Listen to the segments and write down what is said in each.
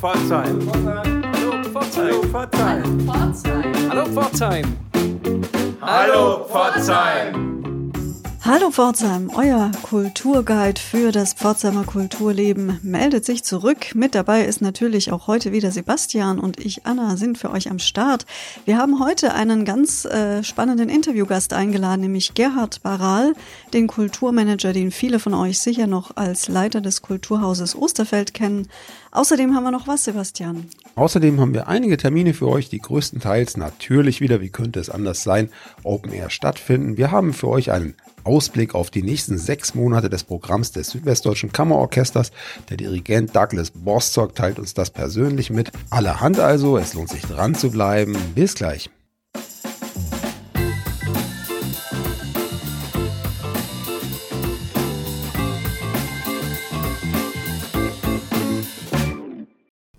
Pforzheim. Hallo Pforzheim. Hallo Pforzheim. Hallo Pforzheim. Hallo Pforzheim, euer Kulturguide für das Pforzheimer Kulturleben meldet sich zurück. Mit dabei ist natürlich auch heute wieder Sebastian und ich, Anna, sind für euch am Start. Wir haben heute einen ganz äh, spannenden Interviewgast eingeladen, nämlich Gerhard Baral, den Kulturmanager, den viele von euch sicher noch als Leiter des Kulturhauses Osterfeld kennen. Außerdem haben wir noch was, Sebastian. Außerdem haben wir einige Termine für euch, die größtenteils natürlich wieder, wie könnte es anders sein, Open Air stattfinden. Wir haben für euch einen Ausblick auf die nächsten sechs Monate des Programms des Südwestdeutschen Kammerorchesters. Der Dirigent Douglas Bostock teilt uns das persönlich mit. Allerhand also, es lohnt sich dran zu bleiben. Bis gleich.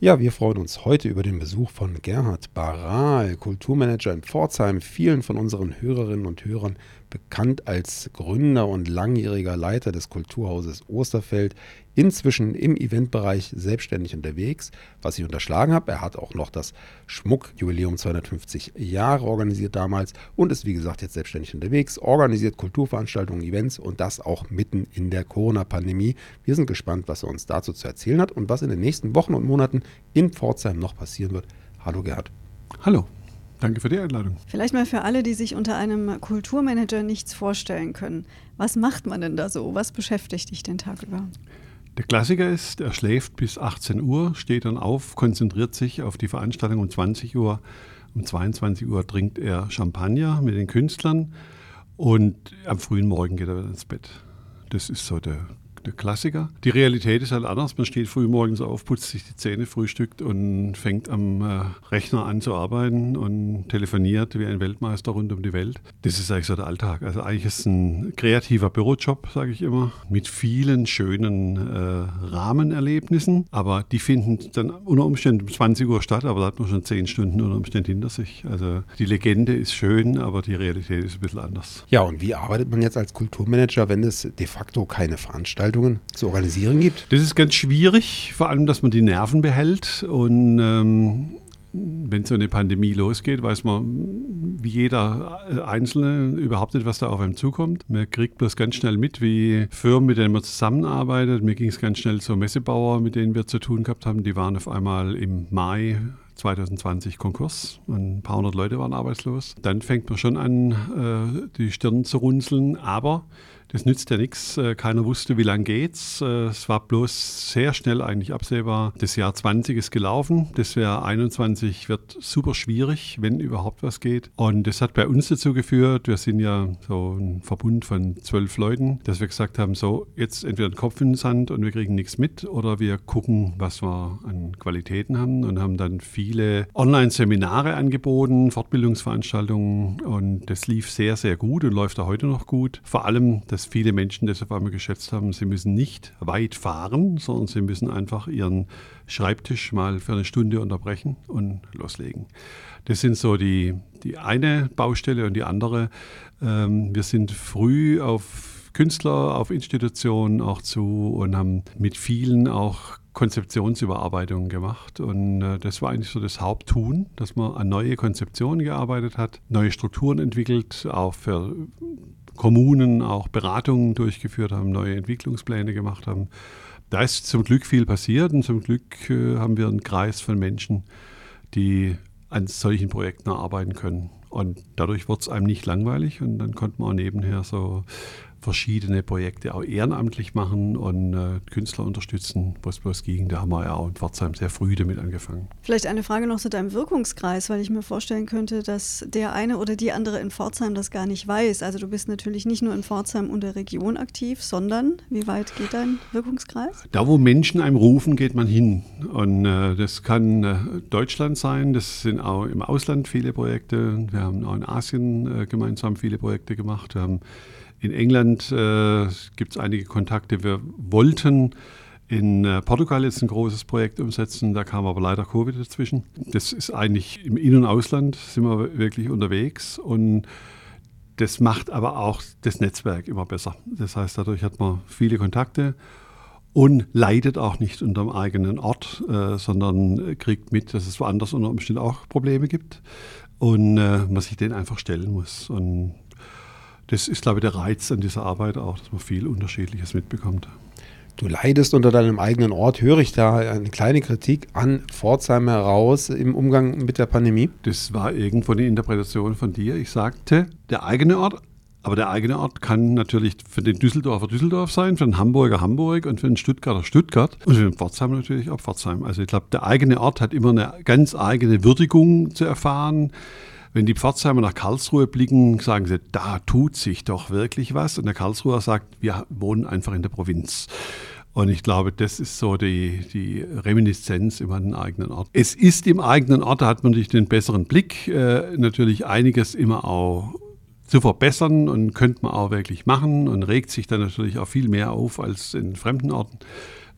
Ja, wir freuen uns heute über den Besuch von Gerhard Baral, Kulturmanager in Pforzheim. Vielen von unseren Hörerinnen und Hörern bekannt als Gründer und langjähriger Leiter des Kulturhauses Osterfeld, inzwischen im Eventbereich selbstständig unterwegs. Was ich unterschlagen habe, er hat auch noch das Schmuckjubiläum 250 Jahre organisiert damals und ist wie gesagt jetzt selbstständig unterwegs, organisiert Kulturveranstaltungen, Events und das auch mitten in der Corona-Pandemie. Wir sind gespannt, was er uns dazu zu erzählen hat und was in den nächsten Wochen und Monaten in Pforzheim noch passieren wird. Hallo Gerhard. Hallo. Danke für die Einladung. Vielleicht mal für alle, die sich unter einem Kulturmanager nichts vorstellen können. Was macht man denn da so? Was beschäftigt dich den Tag über? Der Klassiker ist, er schläft bis 18 Uhr, steht dann auf, konzentriert sich auf die Veranstaltung um 20 Uhr. Um 22 Uhr trinkt er Champagner mit den Künstlern und am frühen Morgen geht er ins Bett. Das ist so der der Klassiker. Die Realität ist halt anders. Man steht früh morgens auf, putzt sich die Zähne, frühstückt und fängt am äh, Rechner an zu arbeiten und telefoniert wie ein Weltmeister rund um die Welt. Das ist eigentlich so der Alltag. Also eigentlich ist es ein kreativer Bürojob, sage ich immer, mit vielen schönen äh, Rahmenerlebnissen. Aber die finden dann unter Umständen um 20 Uhr statt, aber da hat man schon 10 Stunden unter Umständen hinter sich. Also die Legende ist schön, aber die Realität ist ein bisschen anders. Ja, und wie arbeitet man jetzt als Kulturmanager, wenn es de facto keine Veranstaltung Veranstaltungen zu organisieren gibt? Das ist ganz schwierig, vor allem, dass man die Nerven behält und ähm, wenn so eine Pandemie losgeht, weiß man wie jeder Einzelne überhaupt nicht, was da auf einem zukommt. Man kriegt bloß ganz schnell mit, wie Firmen, mit denen man zusammenarbeitet. Mir ging es ganz schnell so Messebauer, mit denen wir zu tun gehabt haben, die waren auf einmal im Mai 2020 Konkurs und ein paar hundert Leute waren arbeitslos. Dann fängt man schon an, äh, die Stirn zu runzeln, aber das nützt ja nichts. Äh, keiner wusste, wie lange geht's. Äh, es war bloß sehr schnell eigentlich absehbar. Das Jahr 20 ist gelaufen. Das Jahr 21 wird super schwierig, wenn überhaupt was geht. Und das hat bei uns dazu geführt, wir sind ja so ein Verbund von zwölf Leuten, dass wir gesagt haben, so jetzt entweder den Kopf in den Sand und wir kriegen nichts mit oder wir gucken, was wir an Qualitäten haben und haben dann viele Online-Seminare angeboten, Fortbildungsveranstaltungen und das lief sehr, sehr gut und läuft auch heute noch gut. Vor allem das dass viele Menschen das auf einmal geschätzt haben, sie müssen nicht weit fahren, sondern sie müssen einfach ihren Schreibtisch mal für eine Stunde unterbrechen und loslegen. Das sind so die, die eine Baustelle und die andere. Ähm, wir sind früh auf Künstler, auf Institutionen auch zu und haben mit vielen auch Konzeptionsüberarbeitungen gemacht. Und äh, das war eigentlich so das Haupttun, dass man an neue Konzeptionen gearbeitet hat, neue Strukturen entwickelt, auch für Kommunen auch Beratungen durchgeführt haben, neue Entwicklungspläne gemacht haben. Da ist zum Glück viel passiert und zum Glück äh, haben wir einen Kreis von Menschen, die an solchen Projekten arbeiten können. Und dadurch wird es einem nicht langweilig und dann konnte man auch nebenher so verschiedene Projekte auch ehrenamtlich machen und äh, Künstler unterstützen, wo es bloß ging. Da haben wir ja auch in Pforzheim sehr früh damit angefangen. Vielleicht eine Frage noch zu deinem Wirkungskreis, weil ich mir vorstellen könnte, dass der eine oder die andere in Pforzheim das gar nicht weiß. Also du bist natürlich nicht nur in Pforzheim und der Region aktiv, sondern wie weit geht dein Wirkungskreis? Da, wo Menschen einem rufen, geht man hin. Und äh, das kann äh, Deutschland sein, das sind auch im Ausland viele Projekte. Wir haben auch in Asien äh, gemeinsam viele Projekte gemacht. Wir haben in England äh, gibt es einige Kontakte. Wir wollten in äh, Portugal jetzt ein großes Projekt umsetzen, da kam aber leider Covid dazwischen. Das ist eigentlich im In- und Ausland sind wir wirklich unterwegs und das macht aber auch das Netzwerk immer besser. Das heißt, dadurch hat man viele Kontakte und leidet auch nicht unter dem eigenen Ort, äh, sondern kriegt mit, dass es woanders unter Umständen auch Probleme gibt und äh, man sich denen einfach stellen muss. Und das ist, glaube ich, der Reiz an dieser Arbeit auch, dass man viel Unterschiedliches mitbekommt. Du leidest unter deinem eigenen Ort. Höre ich da eine kleine Kritik an Pforzheim heraus im Umgang mit der Pandemie? Das war irgendwo eine Interpretation von dir. Ich sagte, der eigene Ort aber der eigene Ort kann natürlich für den Düsseldorfer Düsseldorf sein, für den Hamburger Hamburg und für den Stuttgarter Stuttgart und für den Pforzheim natürlich auch Pforzheim. Also ich glaube, der eigene Ort hat immer eine ganz eigene Würdigung zu erfahren. Wenn die Pforzheimer nach Karlsruhe blicken, sagen sie, da tut sich doch wirklich was. Und der Karlsruher sagt, wir wohnen einfach in der Provinz. Und ich glaube, das ist so die, die Reminiszenz über den eigenen Ort. Es ist im eigenen Ort, da hat man natürlich den besseren Blick, äh, natürlich einiges immer auch zu verbessern und könnte man auch wirklich machen und regt sich dann natürlich auch viel mehr auf als in fremden Orten.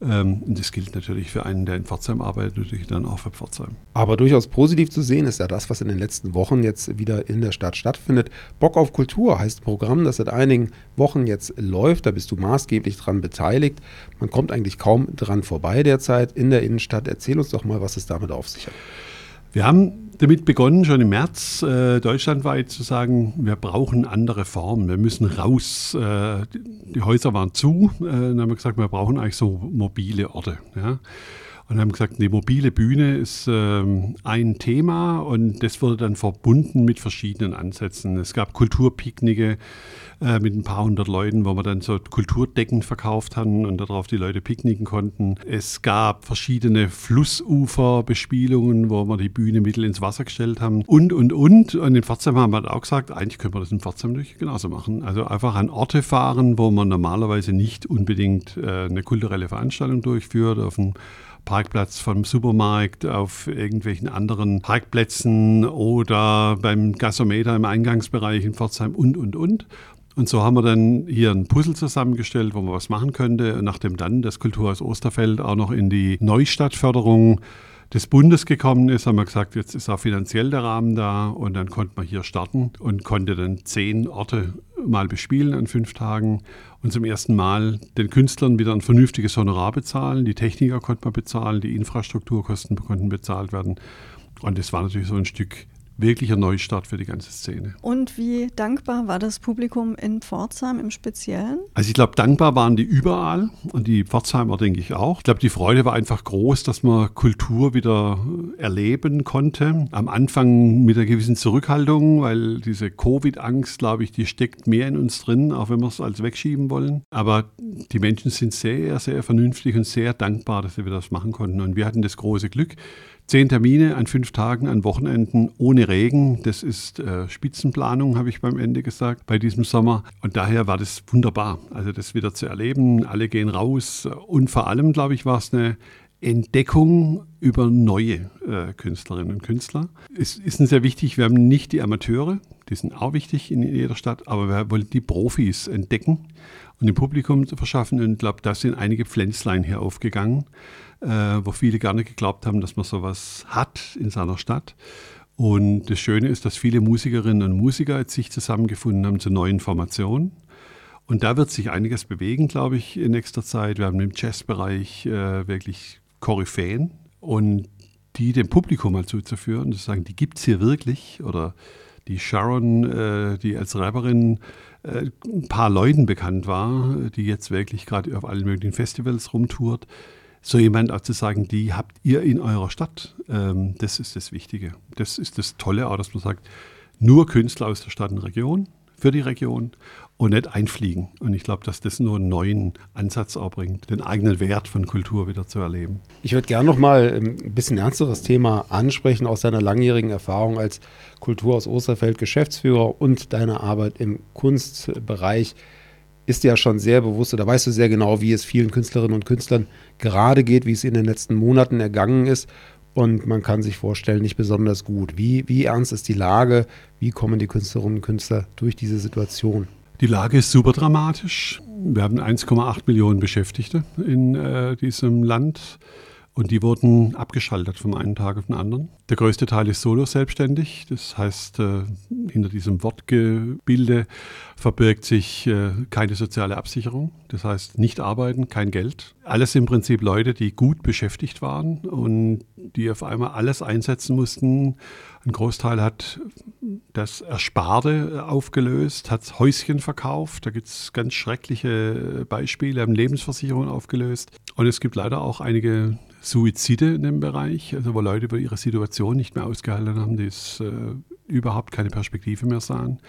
Ähm, das gilt natürlich für einen, der in Pforzheim arbeitet, natürlich dann auch für Pforzheim. Aber durchaus positiv zu sehen ist ja das, was in den letzten Wochen jetzt wieder in der Stadt stattfindet. Bock auf Kultur heißt ein Programm, das seit einigen Wochen jetzt läuft. Da bist du maßgeblich dran beteiligt. Man kommt eigentlich kaum dran vorbei derzeit in der Innenstadt. Erzähl uns doch mal, was es damit auf sich hat. Wir haben damit begonnen, schon im März äh, deutschlandweit zu sagen, wir brauchen andere Formen, wir müssen raus. Äh, die Häuser waren zu, äh, dann haben wir gesagt, wir brauchen eigentlich so mobile Orte. Ja? Und haben gesagt, die mobile Bühne ist ähm, ein Thema und das wurde dann verbunden mit verschiedenen Ansätzen. Es gab Kulturpicknicke äh, mit ein paar hundert Leuten, wo wir dann so Kulturdecken verkauft haben und darauf die Leute picknicken konnten. Es gab verschiedene Flussuferbespielungen, wo wir die Bühne mittel ins Wasser gestellt haben und, und, und. Und in Pforzheim haben wir auch gesagt, eigentlich können wir das in Pforzheim genauso machen. Also einfach an Orte fahren, wo man normalerweise nicht unbedingt äh, eine kulturelle Veranstaltung durchführt, auf einem Parkplatz vom Supermarkt, auf irgendwelchen anderen Parkplätzen oder beim Gasometer im Eingangsbereich in Pforzheim und, und, und. Und so haben wir dann hier ein Puzzle zusammengestellt, wo man was machen könnte. Nachdem dann das Kulturhaus Osterfeld auch noch in die Neustadtförderung des Bundes gekommen ist, haben wir gesagt, jetzt ist auch finanziell der Rahmen da und dann konnte man hier starten und konnte dann zehn Orte mal bespielen an fünf Tagen und zum ersten Mal den Künstlern wieder ein vernünftiges Honorar bezahlen. Die Techniker konnte man bezahlen, die Infrastrukturkosten konnten bezahlt werden. Und das war natürlich so ein Stück wirklicher Neustart für die ganze Szene. Und wie dankbar war das Publikum in Pforzheim im Speziellen? Also ich glaube, dankbar waren die überall und die Pforzheimer denke ich auch. Ich glaube, die Freude war einfach groß, dass man Kultur wieder erleben konnte. Am Anfang mit einer gewissen Zurückhaltung, weil diese Covid-Angst, glaube ich, die steckt mehr in uns drin, auch wenn wir es als wegschieben wollen. Aber die Menschen sind sehr, sehr vernünftig und sehr dankbar, dass wir das machen konnten. Und wir hatten das große Glück, Zehn Termine an fünf Tagen, an Wochenenden ohne Regen. Das ist äh, Spitzenplanung, habe ich beim Ende gesagt, bei diesem Sommer. Und daher war das wunderbar, also das wieder zu erleben. Alle gehen raus. Und vor allem, glaube ich, war es eine Entdeckung über neue äh, Künstlerinnen und Künstler. Es ist uns sehr wichtig, wir haben nicht die Amateure, die sind auch wichtig in jeder Stadt, aber wir wollen die Profis entdecken und dem Publikum zu verschaffen. Und ich glaube, da sind einige Pflänzlein hier aufgegangen äh, wo viele nicht geglaubt haben, dass man sowas hat in seiner Stadt. Und das Schöne ist, dass viele Musikerinnen und Musiker sich zusammengefunden haben zu neuen Formationen. Und da wird sich einiges bewegen, glaube ich, in nächster Zeit. Wir haben im Jazzbereich äh, wirklich Koryphäen und die dem Publikum mal zuzuführen, zu sagen, die gibt es hier wirklich. Oder die Sharon, äh, die als Rapperin äh, ein paar Leuten bekannt war, die jetzt wirklich gerade auf allen möglichen Festivals rumtourt so jemand auch zu sagen, die habt ihr in eurer Stadt. Ähm, das ist das Wichtige. Das ist das Tolle auch, dass man sagt, nur Künstler aus der Stadt und Region, für die Region und nicht einfliegen. Und ich glaube, dass das nur einen neuen Ansatz auch bringt, den eigenen Wert von Kultur wieder zu erleben. Ich würde gerne noch mal ähm, ein bisschen ernsteres Thema ansprechen aus deiner langjährigen Erfahrung als Kultur aus Osterfeld Geschäftsführer und deiner Arbeit im Kunstbereich ist ja schon sehr bewusst oder weißt du sehr genau, wie es vielen Künstlerinnen und Künstlern gerade geht, wie es in den letzten Monaten ergangen ist. Und man kann sich vorstellen, nicht besonders gut. Wie, wie ernst ist die Lage? Wie kommen die Künstlerinnen und Künstler durch diese Situation? Die Lage ist super dramatisch. Wir haben 1,8 Millionen Beschäftigte in äh, diesem Land. Und die wurden abgeschaltet vom einen Tag auf den anderen. Der größte Teil ist solo selbstständig. Das heißt, äh, hinter diesem Wortgebilde verbirgt sich äh, keine soziale Absicherung. Das heißt, nicht arbeiten, kein Geld. Alles im Prinzip Leute, die gut beschäftigt waren und die auf einmal alles einsetzen mussten. Ein Großteil hat das Ersparte aufgelöst, hat Häuschen verkauft. Da gibt es ganz schreckliche Beispiele, haben Lebensversicherungen aufgelöst. Und es gibt leider auch einige Suizide in dem Bereich, also wo Leute über ihre Situation nicht mehr ausgehalten haben, die es, äh, überhaupt keine Perspektive mehr sahen.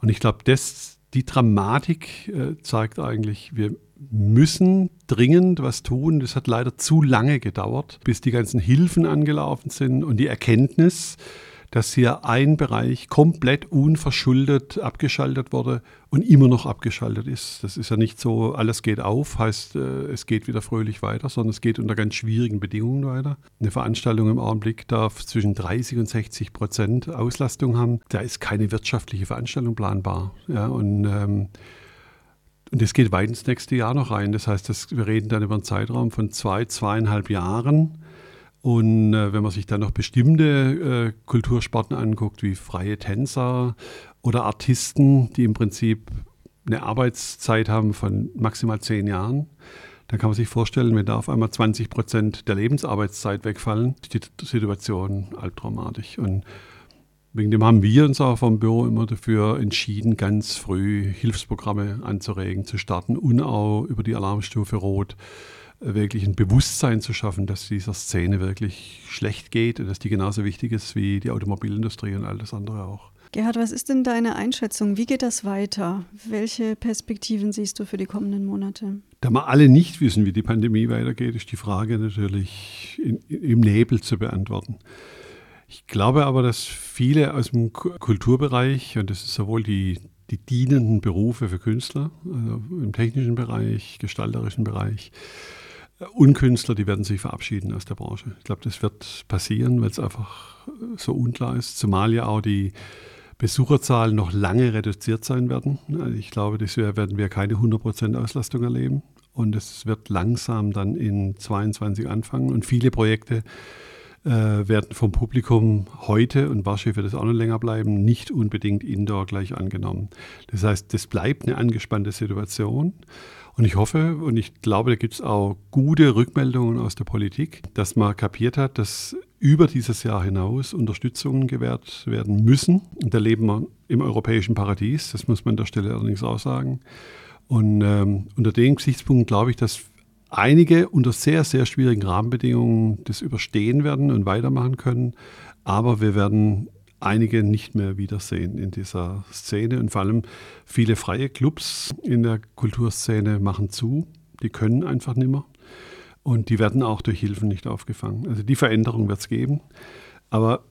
Und ich glaube, das, die Dramatik äh, zeigt eigentlich, wir müssen dringend was tun. Das hat leider zu lange gedauert, bis die ganzen Hilfen angelaufen sind und die Erkenntnis, dass hier ein Bereich komplett unverschuldet abgeschaltet wurde und immer noch abgeschaltet ist. Das ist ja nicht so, alles geht auf, heißt, äh, es geht wieder fröhlich weiter, sondern es geht unter ganz schwierigen Bedingungen weiter. Eine Veranstaltung im Augenblick darf zwischen 30 und 60 Prozent Auslastung haben. Da ist keine wirtschaftliche Veranstaltung planbar. Ja, und ähm, und das geht weit ins nächste Jahr noch rein. Das heißt, das, wir reden dann über einen Zeitraum von zwei, zweieinhalb Jahren, und äh, wenn man sich dann noch bestimmte äh, Kultursparten anguckt, wie freie Tänzer oder Artisten, die im Prinzip eine Arbeitszeit haben von maximal zehn Jahren, dann kann man sich vorstellen, wenn da auf einmal 20 Prozent der Lebensarbeitszeit wegfallen, ist die Situation albtraumatisch. Und wegen dem haben wir uns auch vom Büro immer dafür entschieden, ganz früh Hilfsprogramme anzuregen, zu starten und auch über die Alarmstufe Rot wirklich ein Bewusstsein zu schaffen, dass dieser Szene wirklich schlecht geht und dass die genauso wichtig ist wie die Automobilindustrie und all das andere auch. Gerhard, was ist denn deine Einschätzung? Wie geht das weiter? Welche Perspektiven siehst du für die kommenden Monate? Da wir alle nicht wissen, wie die Pandemie weitergeht, ist die Frage natürlich in, im Nebel zu beantworten. Ich glaube aber, dass viele aus dem Kulturbereich, und das ist sowohl die, die dienenden Berufe für Künstler, also im technischen Bereich, gestalterischen Bereich, Unkünstler, die werden sich verabschieden aus der Branche. Ich glaube, das wird passieren, weil es einfach so unklar ist. Zumal ja auch die Besucherzahlen noch lange reduziert sein werden. Also ich glaube, das werden wir keine 100% Auslastung erleben. Und es wird langsam dann in 22 anfangen. Und viele Projekte äh, werden vom Publikum heute, und wahrscheinlich wird es auch noch länger bleiben, nicht unbedingt indoor gleich angenommen. Das heißt, das bleibt eine angespannte Situation. Und ich hoffe und ich glaube, da gibt es auch gute Rückmeldungen aus der Politik, dass man kapiert hat, dass über dieses Jahr hinaus Unterstützungen gewährt werden müssen. Und da leben wir im europäischen Paradies, das muss man an der Stelle allerdings auch sagen. Und ähm, unter dem Gesichtspunkt glaube ich, dass einige unter sehr, sehr schwierigen Rahmenbedingungen das überstehen werden und weitermachen können. Aber wir werden einige nicht mehr wiedersehen in dieser Szene. Und vor allem viele freie Clubs in der Kulturszene machen zu. Die können einfach nicht mehr. Und die werden auch durch Hilfen nicht aufgefangen. Also die Veränderung wird es geben. Aber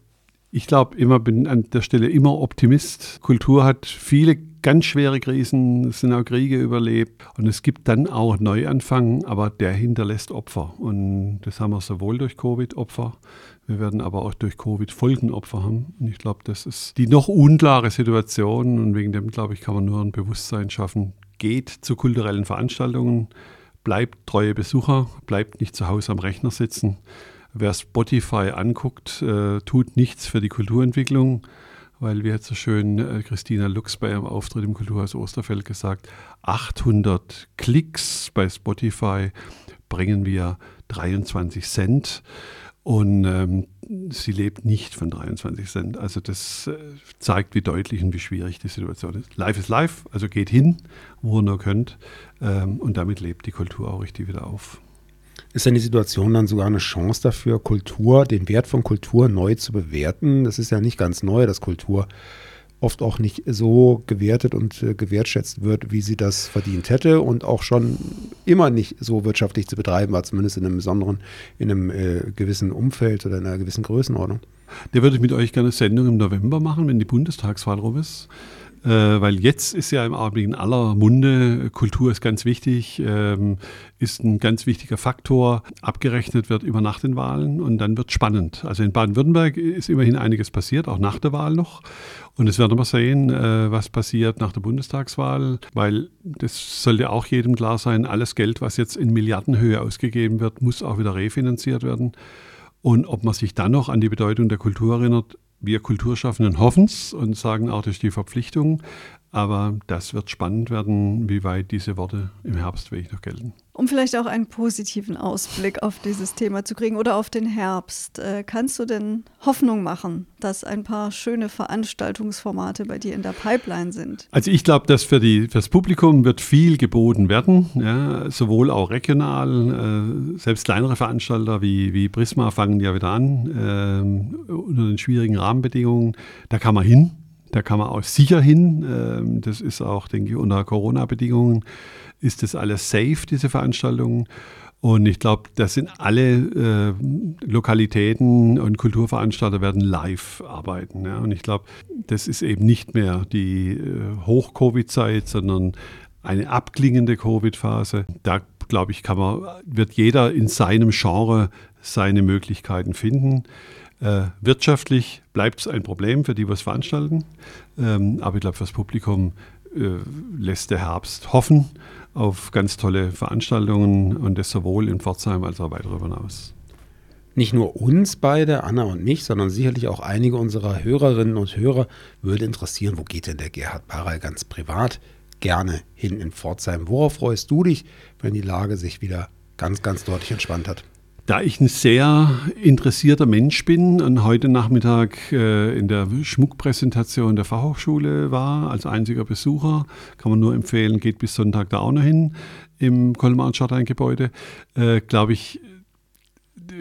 ich glaube immer, bin an der Stelle immer Optimist. Kultur hat viele ganz schwere Krisen, es sind auch Kriege überlebt und es gibt dann auch Neuanfang, aber der hinterlässt Opfer. Und das haben wir sowohl durch Covid Opfer, wir werden aber auch durch Covid Folgenopfer haben. Und ich glaube, das ist die noch unklare Situation und wegen dem, glaube ich, kann man nur ein Bewusstsein schaffen. Geht zu kulturellen Veranstaltungen, bleibt treue Besucher, bleibt nicht zu Hause am Rechner sitzen. Wer Spotify anguckt, äh, tut nichts für die Kulturentwicklung, weil, wie hat so schön äh, Christina Lux bei ihrem Auftritt im Kulturhaus Osterfeld gesagt, 800 Klicks bei Spotify bringen wir 23 Cent. Und ähm, sie lebt nicht von 23 Cent. Also das äh, zeigt, wie deutlich und wie schwierig die Situation ist. Life is life, also geht hin, wo ihr nur könnt. Ähm, und damit lebt die Kultur auch richtig wieder auf. Ist denn die Situation dann sogar eine Chance dafür, Kultur, den Wert von Kultur neu zu bewerten? Das ist ja nicht ganz neu, dass Kultur oft auch nicht so gewertet und äh, gewertschätzt wird, wie sie das verdient hätte und auch schon immer nicht so wirtschaftlich zu betreiben war, zumindest in einem besonderen, in einem äh, gewissen Umfeld oder in einer gewissen Größenordnung. Der würde ich mit euch gerne Sendung im November machen, wenn die Bundestagswahl rum ist. Äh, weil jetzt ist ja im Augenblick in aller Munde, Kultur ist ganz wichtig, ähm, ist ein ganz wichtiger Faktor. Abgerechnet wird über nach den Wahlen und dann wird spannend. Also in Baden-Württemberg ist immerhin einiges passiert, auch nach der Wahl noch. Und es werden wir sehen, äh, was passiert nach der Bundestagswahl, weil das sollte auch jedem klar sein, alles Geld, was jetzt in Milliardenhöhe ausgegeben wird, muss auch wieder refinanziert werden. Und ob man sich dann noch an die Bedeutung der Kultur erinnert, wir Kulturschaffenden hoffen es und sagen auch, ist die Verpflichtung. Aber das wird spannend werden, wie weit diese Worte im Herbst wirklich noch gelten. Um vielleicht auch einen positiven Ausblick auf dieses Thema zu kriegen oder auf den Herbst, äh, kannst du denn Hoffnung machen, dass ein paar schöne Veranstaltungsformate bei dir in der Pipeline sind? Also ich glaube, dass für, die, für das Publikum wird viel geboten werden, ja, sowohl auch regional, äh, selbst kleinere Veranstalter wie, wie Prisma fangen ja wieder an, äh, unter den schwierigen Rahmenbedingungen. Da kann man hin, da kann man auch sicher hin. Ähm, das ist auch, denke ich, unter Corona-Bedingungen ist das alles safe, diese Veranstaltungen. Und ich glaube, das sind alle äh, Lokalitäten und Kulturveranstalter werden live arbeiten. Ja. Und ich glaube, das ist eben nicht mehr die äh, Hoch-Covid-Zeit, sondern eine abklingende Covid-Phase. Da glaube ich, kann man, wird jeder in seinem Genre seine Möglichkeiten finden. Äh, wirtschaftlich bleibt es ein Problem für die, was veranstalten. Ähm, aber ich glaube, für das Publikum äh, lässt der Herbst hoffen auf ganz tolle Veranstaltungen und das sowohl in Pforzheim als auch weit darüber hinaus. Nicht nur uns beide, Anna und mich, sondern sicherlich auch einige unserer Hörerinnen und Hörer würde interessieren, wo geht denn der Gerhard Barrey ganz privat gerne hin in Pforzheim? Worauf freust du dich, wenn die Lage sich wieder ganz, ganz deutlich entspannt hat? Da ich ein sehr interessierter Mensch bin und heute Nachmittag äh, in der Schmuckpräsentation der Fachhochschule war, als einziger Besucher, kann man nur empfehlen, geht bis Sonntag da auch noch hin im Kolmar Stadtteilgebäude, äh, glaube ich,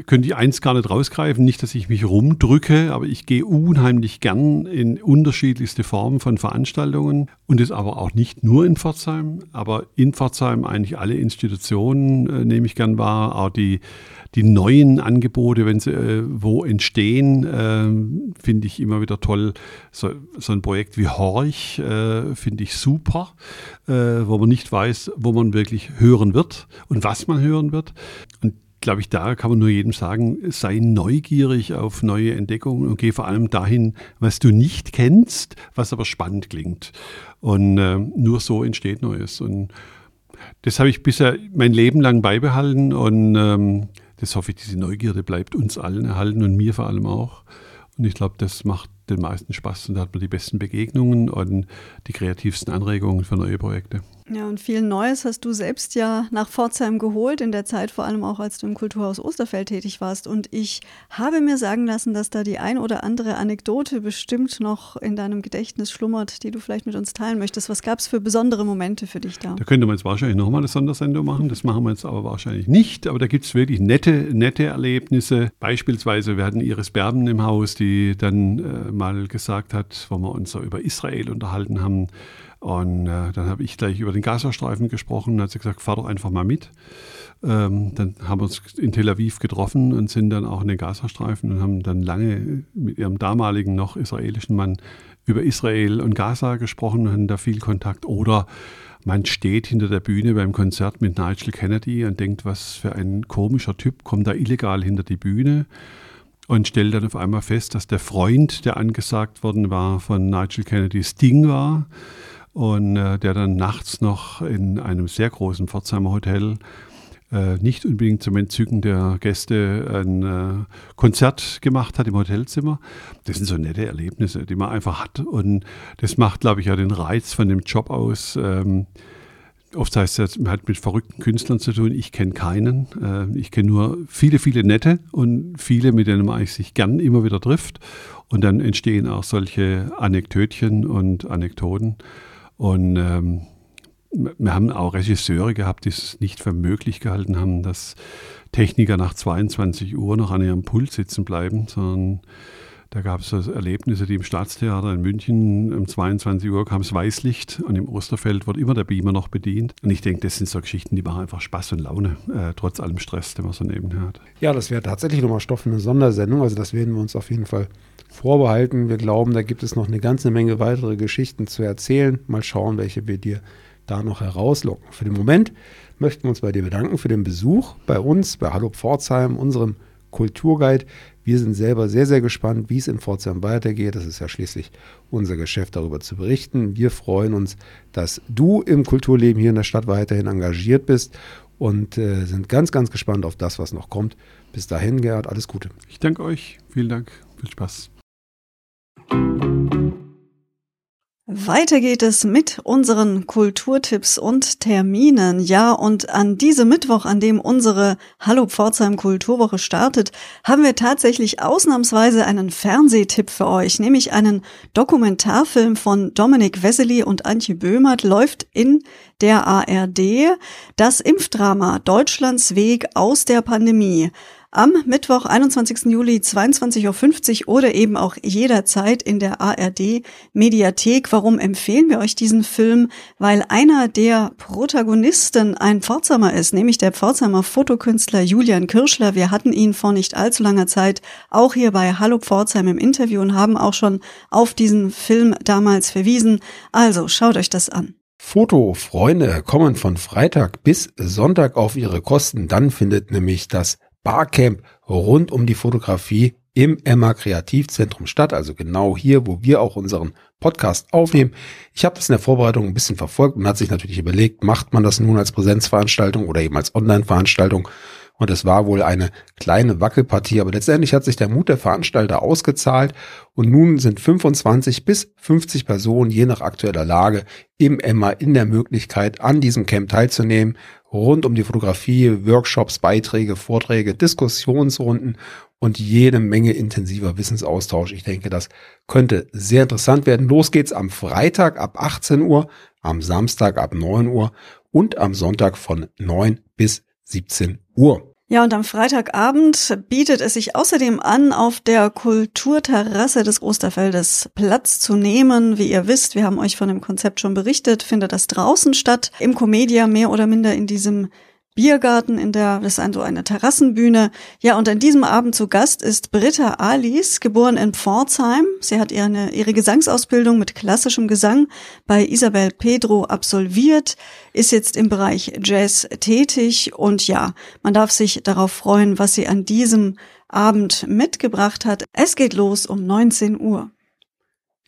könnte ich eins gar nicht rausgreifen, nicht, dass ich mich rumdrücke, aber ich gehe unheimlich gern in unterschiedlichste Formen von Veranstaltungen und das aber auch nicht nur in Pforzheim, aber in Pforzheim eigentlich alle Institutionen äh, nehme ich gern wahr, auch die die neuen Angebote, wenn sie äh, wo entstehen, äh, finde ich immer wieder toll. So, so ein Projekt wie Horch äh, finde ich super, äh, wo man nicht weiß, wo man wirklich hören wird und was man hören wird. Und glaube ich, da kann man nur jedem sagen, sei neugierig auf neue Entdeckungen und geh vor allem dahin, was du nicht kennst, was aber spannend klingt. Und äh, nur so entsteht Neues. Und das habe ich bisher mein Leben lang beibehalten und ähm, das hoffe ich, diese Neugierde bleibt uns allen erhalten und mir vor allem auch. Und ich glaube, das macht den meisten Spaß und da hat man die besten Begegnungen und die kreativsten Anregungen für neue Projekte. Ja, und viel Neues hast du selbst ja nach Pforzheim geholt, in der Zeit vor allem auch, als du im Kulturhaus Osterfeld tätig warst. Und ich habe mir sagen lassen, dass da die ein oder andere Anekdote bestimmt noch in deinem Gedächtnis schlummert, die du vielleicht mit uns teilen möchtest. Was gab es für besondere Momente für dich da? Da könnte man jetzt wahrscheinlich nochmal eine Sondersendung machen. Das machen wir jetzt aber wahrscheinlich nicht. Aber da gibt es wirklich nette, nette Erlebnisse. Beispielsweise, wir hatten Iris Berben im Haus, die dann äh, mal gesagt hat, wo wir uns so über Israel unterhalten haben, und äh, dann habe ich gleich über den Gazastreifen gesprochen und hat sie gesagt, fahr doch einfach mal mit. Ähm, dann haben wir uns in Tel Aviv getroffen und sind dann auch in den Gazastreifen und haben dann lange mit ihrem damaligen noch israelischen Mann über Israel und Gaza gesprochen und hatten da viel Kontakt. Oder man steht hinter der Bühne beim Konzert mit Nigel Kennedy und denkt, was für ein komischer Typ kommt da illegal hinter die Bühne und stellt dann auf einmal fest, dass der Freund, der angesagt worden war von Nigel Kennedy, Sting war und äh, der dann nachts noch in einem sehr großen Pforzheimer Hotel äh, nicht unbedingt zum Entzücken der Gäste ein äh, Konzert gemacht hat im Hotelzimmer. Das sind so nette Erlebnisse, die man einfach hat und das macht, glaube ich, ja den Reiz von dem Job aus. Ähm, Oft heißt es, man hat mit verrückten Künstlern zu tun. Ich kenne keinen. Äh, ich kenne nur viele, viele nette und viele, mit denen man sich gern immer wieder trifft. Und dann entstehen auch solche Anekdötchen und Anekdoten. Und ähm, wir haben auch Regisseure gehabt, die es nicht für möglich gehalten haben, dass Techniker nach 22 Uhr noch an ihrem Pult sitzen bleiben, sondern Da gab es Erlebnisse, die im Staatstheater in München um 22 Uhr kam das Weißlicht und im Osterfeld wird immer der Beamer noch bedient. Und ich denke, das sind so Geschichten, die machen einfach Spaß und Laune, äh, trotz allem Stress, den man so nebenher hat. Ja, das wäre tatsächlich nochmal Stoff für eine Sondersendung. Also das werden wir uns auf jeden Fall vorbehalten. Wir glauben, da gibt es noch eine ganze Menge weitere Geschichten zu erzählen. Mal schauen, welche wir dir da noch herauslocken. Für den Moment möchten wir uns bei dir bedanken für den Besuch bei uns, bei Hallo Pforzheim, unserem Kulturguide. Wir sind selber sehr, sehr gespannt, wie es in Pforzheim weitergeht. Das ist ja schließlich unser Geschäft, darüber zu berichten. Wir freuen uns, dass du im Kulturleben hier in der Stadt weiterhin engagiert bist und äh, sind ganz, ganz gespannt auf das, was noch kommt. Bis dahin, Gerhard, alles Gute. Ich danke euch. Vielen Dank. Viel Spaß. Weiter geht es mit unseren Kulturtipps und Terminen. Ja, und an diesem Mittwoch, an dem unsere Hallo Pforzheim Kulturwoche startet, haben wir tatsächlich ausnahmsweise einen Fernsehtipp für euch, nämlich einen Dokumentarfilm von Dominik Wessely und Antje Böhmert läuft in der ARD. Das Impfdrama Deutschlands Weg aus der Pandemie am Mittwoch, 21. Juli, 22.50 Uhr oder eben auch jederzeit in der ARD Mediathek. Warum empfehlen wir euch diesen Film? Weil einer der Protagonisten ein Pforzheimer ist, nämlich der Pforzheimer Fotokünstler Julian Kirschler. Wir hatten ihn vor nicht allzu langer Zeit auch hier bei Hallo Pforzheim im Interview und haben auch schon auf diesen Film damals verwiesen. Also schaut euch das an. Fotofreunde kommen von Freitag bis Sonntag auf ihre Kosten. Dann findet nämlich das Barcamp rund um die Fotografie im Emma Kreativzentrum statt, also genau hier, wo wir auch unseren Podcast aufnehmen. Ich habe das in der Vorbereitung ein bisschen verfolgt und hat sich natürlich überlegt, macht man das nun als Präsenzveranstaltung oder eben als Online-Veranstaltung? Und es war wohl eine kleine Wackelpartie, aber letztendlich hat sich der Mut der Veranstalter ausgezahlt und nun sind 25 bis 50 Personen je nach aktueller Lage im Emma in der Möglichkeit, an diesem Camp teilzunehmen rund um die Fotografie, Workshops, Beiträge, Vorträge, Diskussionsrunden und jede Menge intensiver Wissensaustausch. Ich denke, das könnte sehr interessant werden. Los geht's am Freitag ab 18 Uhr, am Samstag ab 9 Uhr und am Sonntag von 9 bis 17 Uhr. Ja, und am Freitagabend bietet es sich außerdem an, auf der Kulturterrasse des Osterfeldes Platz zu nehmen. Wie ihr wisst, wir haben euch von dem Konzept schon berichtet, findet das draußen statt, im Comedia mehr oder minder in diesem Biergarten in der, das ist so eine Terrassenbühne. Ja, und an diesem Abend zu Gast ist Britta Alice, geboren in Pforzheim. Sie hat ihre, ihre Gesangsausbildung mit klassischem Gesang bei Isabel Pedro absolviert, ist jetzt im Bereich Jazz tätig und ja, man darf sich darauf freuen, was sie an diesem Abend mitgebracht hat. Es geht los um 19 Uhr.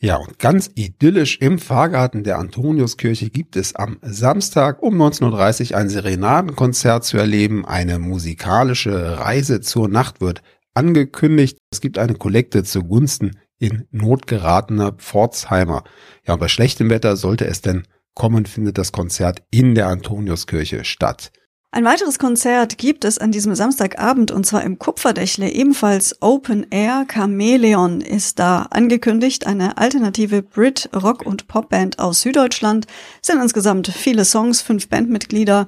Ja, und ganz idyllisch im Fahrgarten der Antoniuskirche gibt es am Samstag um 19.30 Uhr ein Serenadenkonzert zu erleben. Eine musikalische Reise zur Nacht wird angekündigt. Es gibt eine Kollekte zugunsten in Not geratener Pforzheimer. Ja, und bei schlechtem Wetter sollte es denn kommen, findet das Konzert in der Antoniuskirche statt. Ein weiteres Konzert gibt es an diesem Samstagabend und zwar im Kupferdächle, ebenfalls Open Air. Chameleon ist da angekündigt, eine alternative Brit, Rock und Popband aus Süddeutschland. Sind insgesamt viele Songs, fünf Bandmitglieder.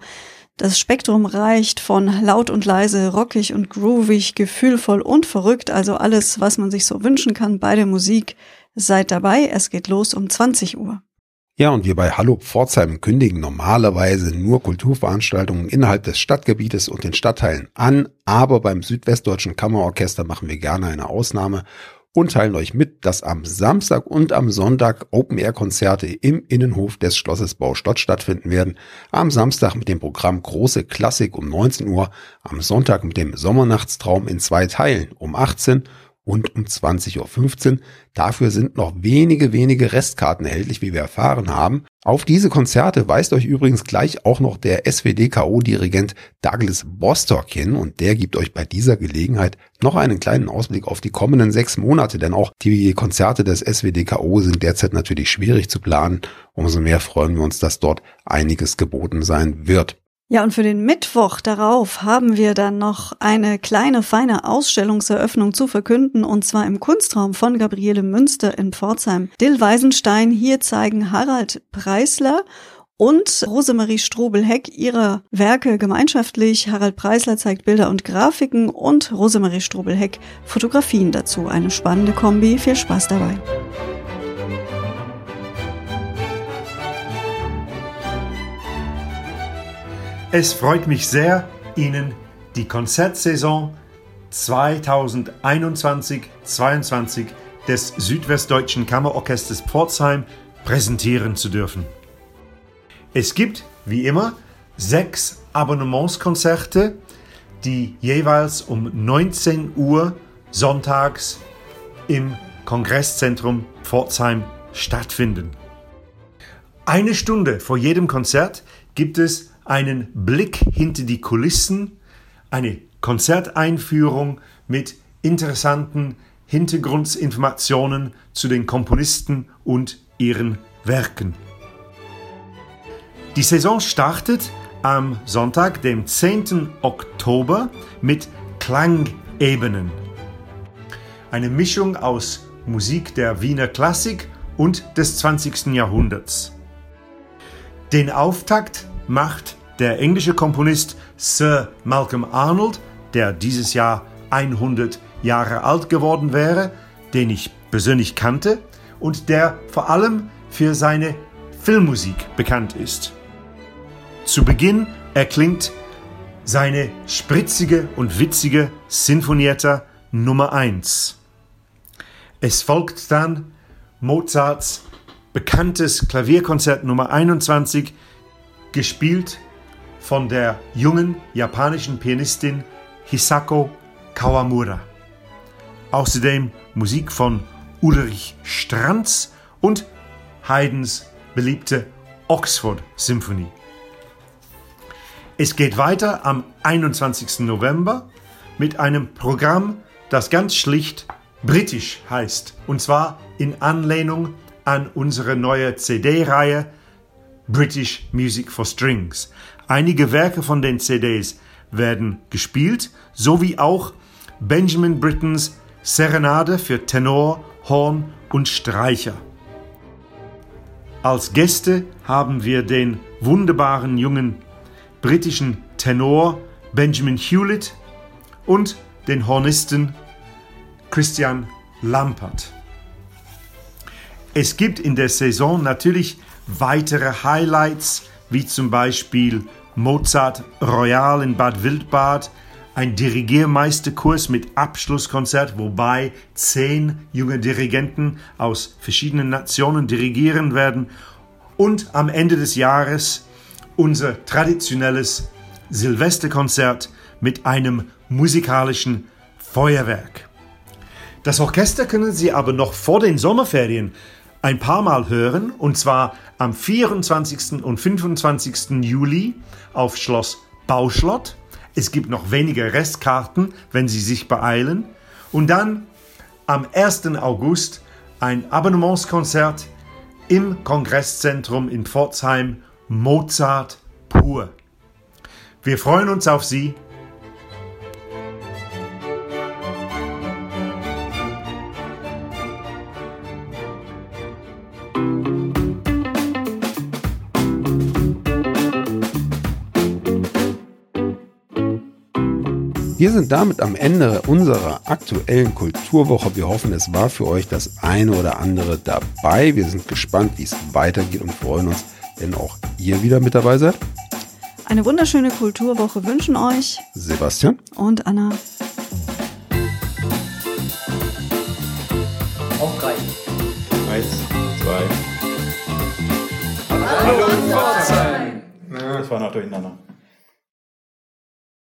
Das Spektrum reicht von laut und leise, rockig und groovig, gefühlvoll und verrückt, also alles, was man sich so wünschen kann bei der Musik. Seid dabei, es geht los um 20 Uhr. Ja, und wir bei Hallo Pforzheim kündigen normalerweise nur Kulturveranstaltungen innerhalb des Stadtgebietes und den Stadtteilen an, aber beim Südwestdeutschen Kammerorchester machen wir gerne eine Ausnahme und teilen euch mit, dass am Samstag und am Sonntag Open-Air-Konzerte im Innenhof des Schlosses Baustott stattfinden werden. Am Samstag mit dem Programm Große Klassik um 19 Uhr, am Sonntag mit dem Sommernachtstraum in zwei Teilen um 18 Uhr und um 20.15 Uhr. Dafür sind noch wenige, wenige Restkarten erhältlich, wie wir erfahren haben. Auf diese Konzerte weist euch übrigens gleich auch noch der SWDKO-Dirigent Douglas Bostock hin und der gibt euch bei dieser Gelegenheit noch einen kleinen Ausblick auf die kommenden sechs Monate, denn auch die Konzerte des SWDKO sind derzeit natürlich schwierig zu planen. Umso mehr freuen wir uns, dass dort einiges geboten sein wird. Ja, und für den Mittwoch darauf haben wir dann noch eine kleine, feine Ausstellungseröffnung zu verkünden, und zwar im Kunstraum von Gabriele Münster in Pforzheim. Dill Weisenstein hier zeigen Harald Preisler und Rosemarie Strobel-Heck ihrer Werke gemeinschaftlich. Harald Preisler zeigt Bilder und Grafiken und Rosemarie Strobel-Heck Fotografien dazu. Eine spannende Kombi. Viel Spaß dabei. Es freut mich sehr, Ihnen die Konzertsaison 2021-22 des Südwestdeutschen Kammerorchesters Pforzheim präsentieren zu dürfen. Es gibt, wie immer, sechs Abonnementskonzerte, die jeweils um 19 Uhr sonntags im Kongresszentrum Pforzheim stattfinden. Eine Stunde vor jedem Konzert gibt es einen Blick hinter die Kulissen, eine Konzerteinführung mit interessanten Hintergrundinformationen zu den Komponisten und ihren Werken. Die Saison startet am Sonntag, dem 10. Oktober, mit Klangebenen. Eine Mischung aus Musik der Wiener Klassik und des 20. Jahrhunderts. Den Auftakt macht der englische Komponist Sir Malcolm Arnold, der dieses Jahr 100 Jahre alt geworden wäre, den ich persönlich kannte und der vor allem für seine Filmmusik bekannt ist. Zu Beginn erklingt seine spritzige und witzige Sinfonietta Nummer 1. Es folgt dann Mozarts bekanntes Klavierkonzert Nummer 21, gespielt von der jungen japanischen Pianistin Hisako Kawamura. Außerdem Musik von Ulrich Stranz und Haydns beliebte Oxford Symphonie. Es geht weiter am 21. November mit einem Programm, das ganz schlicht britisch heißt. Und zwar in Anlehnung an unsere neue CD-Reihe British Music for Strings. Einige Werke von den CDs werden gespielt, sowie auch Benjamin Brittons Serenade für Tenor, Horn und Streicher. Als Gäste haben wir den wunderbaren jungen britischen Tenor Benjamin Hewlett und den Hornisten Christian Lampert. Es gibt in der Saison natürlich weitere Highlights, wie zum Beispiel Mozart Royal in Bad Wildbad, ein Dirigiermeisterkurs mit Abschlusskonzert, wobei zehn junge Dirigenten aus verschiedenen Nationen dirigieren werden und am Ende des Jahres unser traditionelles Silvesterkonzert mit einem musikalischen Feuerwerk. Das Orchester können Sie aber noch vor den Sommerferien ein paar Mal hören, und zwar am 24. und 25. Juli auf Schloss Bauschlott. Es gibt noch wenige Restkarten, wenn Sie sich beeilen. Und dann am 1. August ein Abonnementskonzert im Kongresszentrum in Pforzheim Mozart pur. Wir freuen uns auf Sie. Wir sind damit am Ende unserer aktuellen Kulturwoche. Wir hoffen, es war für euch das eine oder andere dabei. Wir sind gespannt, wie es weitergeht und freuen uns, wenn auch ihr wieder mit dabei seid. Eine wunderschöne Kulturwoche wünschen euch Sebastian und Anna. Auf drei. Eins, zwei. Hallo, Pforzheim! Das war noch durcheinander.